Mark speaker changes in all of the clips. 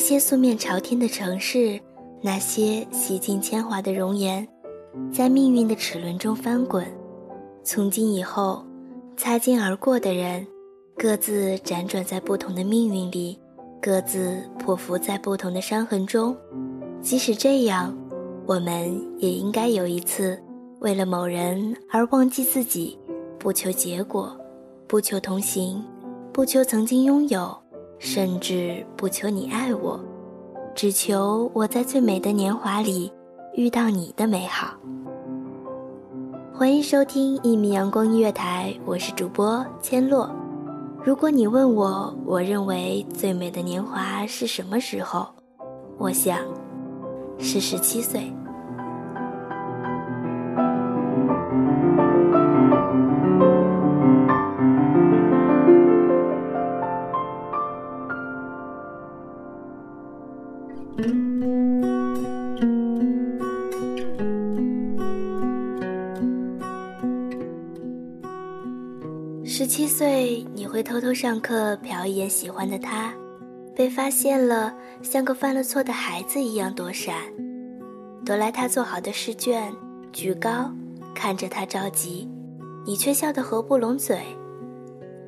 Speaker 1: 那些素面朝天的城市，那些洗尽铅华的容颜，在命运的齿轮中翻滚。从今以后，擦肩而过的人，各自辗转在不同的命运里，各自匍匐在不同的伤痕中。即使这样，我们也应该有一次，为了某人而忘记自己，不求结果，不求同行，不求曾经拥有。甚至不求你爱我，只求我在最美的年华里遇到你的美好。欢迎收听一米阳光音乐台，我是主播千落。如果你问我，我认为最美的年华是什么时候？我想，是十七岁。十七岁，你会偷偷上课瞟一眼喜欢的他，被发现了，像个犯了错的孩子一样躲闪，夺来他做好的试卷，举高，看着他着急，你却笑得合不拢嘴，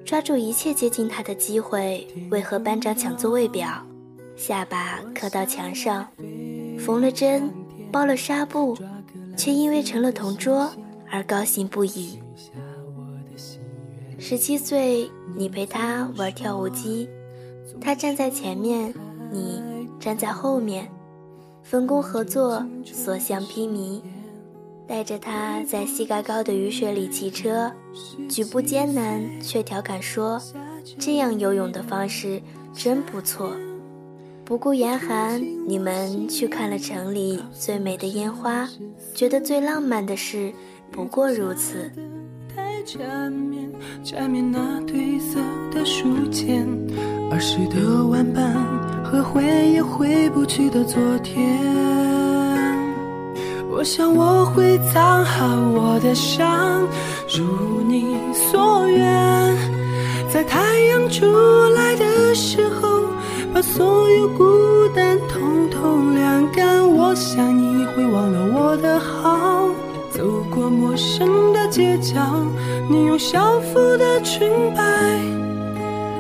Speaker 1: 抓住一切接近他的机会，为和班长抢座位表，下巴磕到墙上，缝了针，包了纱布，却因为成了同桌而高兴不已。十七岁，你陪他玩跳舞机，他站在前面，你站在后面，分工合作，所向披靡，带着他在膝盖高的雨水里骑车，举步艰难，却调侃说：“这样游泳的方式真不错。”不顾严寒，你们去看了城里最美的烟花，觉得最浪漫的事不过如此。
Speaker 2: 太缠绵，缠绵那褪色的书签，儿时的玩伴和回也回不去的昨天。我想我会藏好我的伤，如你所愿，在太阳出来的时候，把所有孤单统统晾干。我想你会忘了我的好。走过陌生的街角，你用校服的裙摆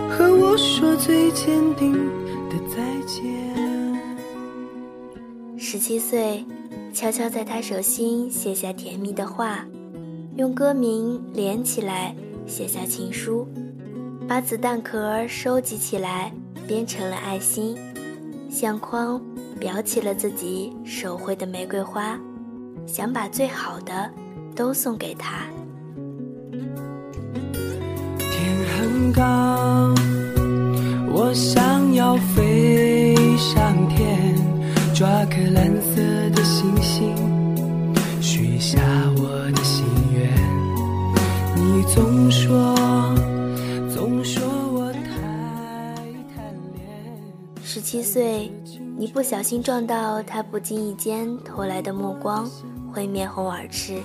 Speaker 2: 和我说最坚定的再见。
Speaker 1: 十七岁，悄悄在他手心写下甜蜜的话，用歌名连起来写下情书，把子弹壳收集起来编成了爱心，相框裱起了自己手绘的玫瑰花。想把最好的都送给他。
Speaker 2: 天很高，我想要飞上天，抓颗蓝色的星星，许下我的心愿。你总说，总说。
Speaker 1: 七岁，你不小心撞到他不经意间投来的目光，会面红耳赤。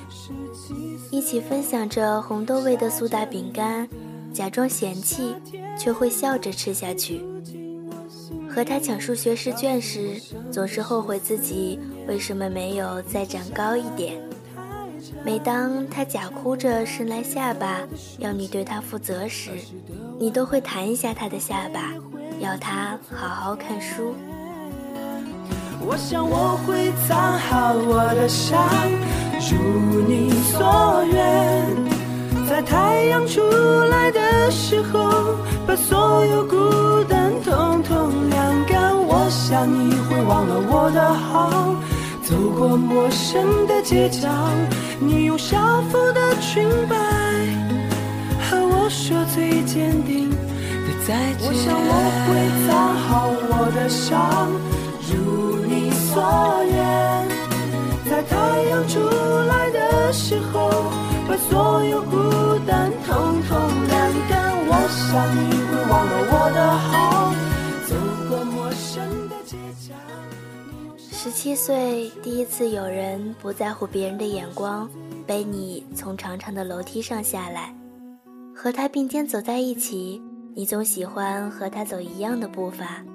Speaker 1: 一起分享着红豆味的苏打饼干，假装嫌弃，却会笑着吃下去。和他抢数学试卷时，总是后悔自己为什么没有再长高一点。每当他假哭着伸来下巴，要你对他负责时，你都会弹一下他的下巴，要他好好看书。
Speaker 2: 我想我会藏好我的伤，如你所愿，在太阳出来的时候，把所有孤单统统晾干。我想你会忘了我的好，走过陌生的街角。你用校服的裙摆和我说最坚定的。我想我会藏好我的伤，如你所愿，在太阳出来的时候，把所有孤单统统晾干。我想你会忘了我的好，走过陌生的街角。
Speaker 1: 十七岁，第一次有人不在乎别人的眼光，背你从长长的楼梯上下来，和他并肩走在一起，你总喜欢和他走一样的步伐，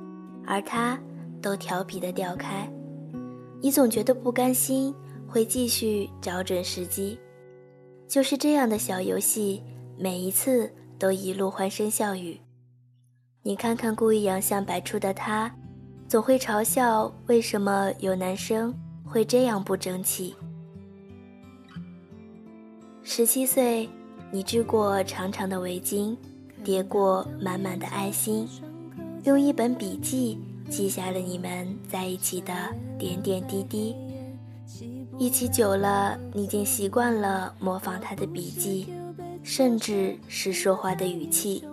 Speaker 1: 而他都调皮的掉开，你总觉得不甘心，会继续找准时机。就是这样的小游戏，每一次都一路欢声笑语。你看看故意洋相百出的他。总会嘲笑为什么有男生会这样不争气。十七岁，你织过长长的围巾，叠过满满的爱心，用一本笔记记下了你们在一起的点点滴滴。一起久了，你竟习惯了模仿他的笔记，甚至是说话的语气。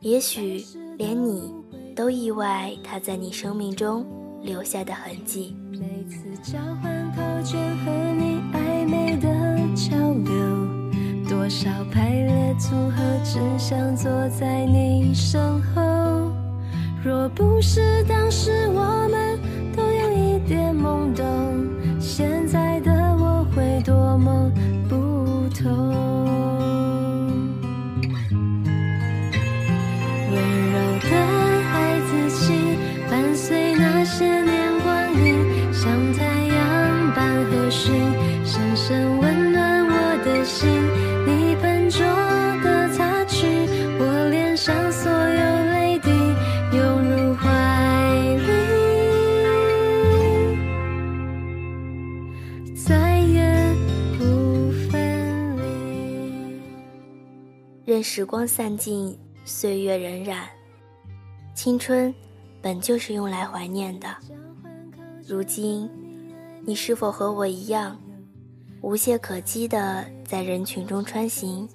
Speaker 1: 也许连你。都意外他在你生命中留下的痕迹。
Speaker 3: 每次交换考卷和你多少排列组合，只想坐在你身后。若不是当时我们
Speaker 1: 时光散尽，岁月荏苒。青春本就是用来怀念的。如今，你是否和我一样，无懈可击地在人群中穿行，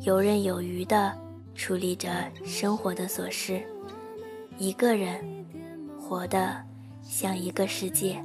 Speaker 1: 游刃有余地处理着生活的琐事，一个人活得像一个世界。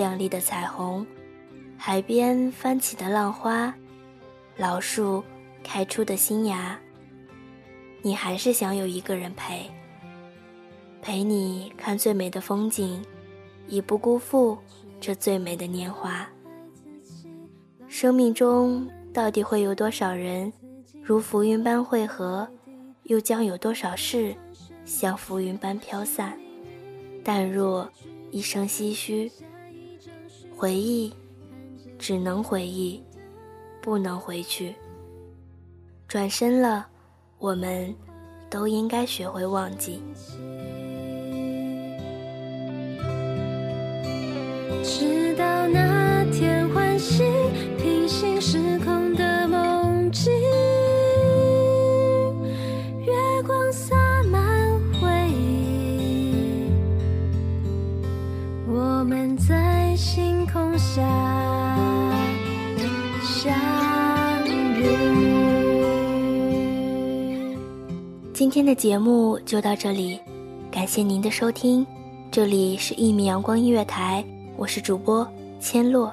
Speaker 1: 亮丽的彩虹，海边翻起的浪花，老树开出的新芽。你还是想有一个人陪，陪你看最美的风景，以不辜负这最美的年华。生命中到底会有多少人如浮云般汇合，又将有多少事像浮云般飘散，淡若一声唏嘘。回忆，只能回忆，不能回去。转身了，我们都应该学会忘记。
Speaker 3: 直到那天唤醒平行时空我们在星空下相遇。
Speaker 1: 今天的节目就到这里，感谢您的收听。这里是《一米阳光音乐台》，我是主播千落。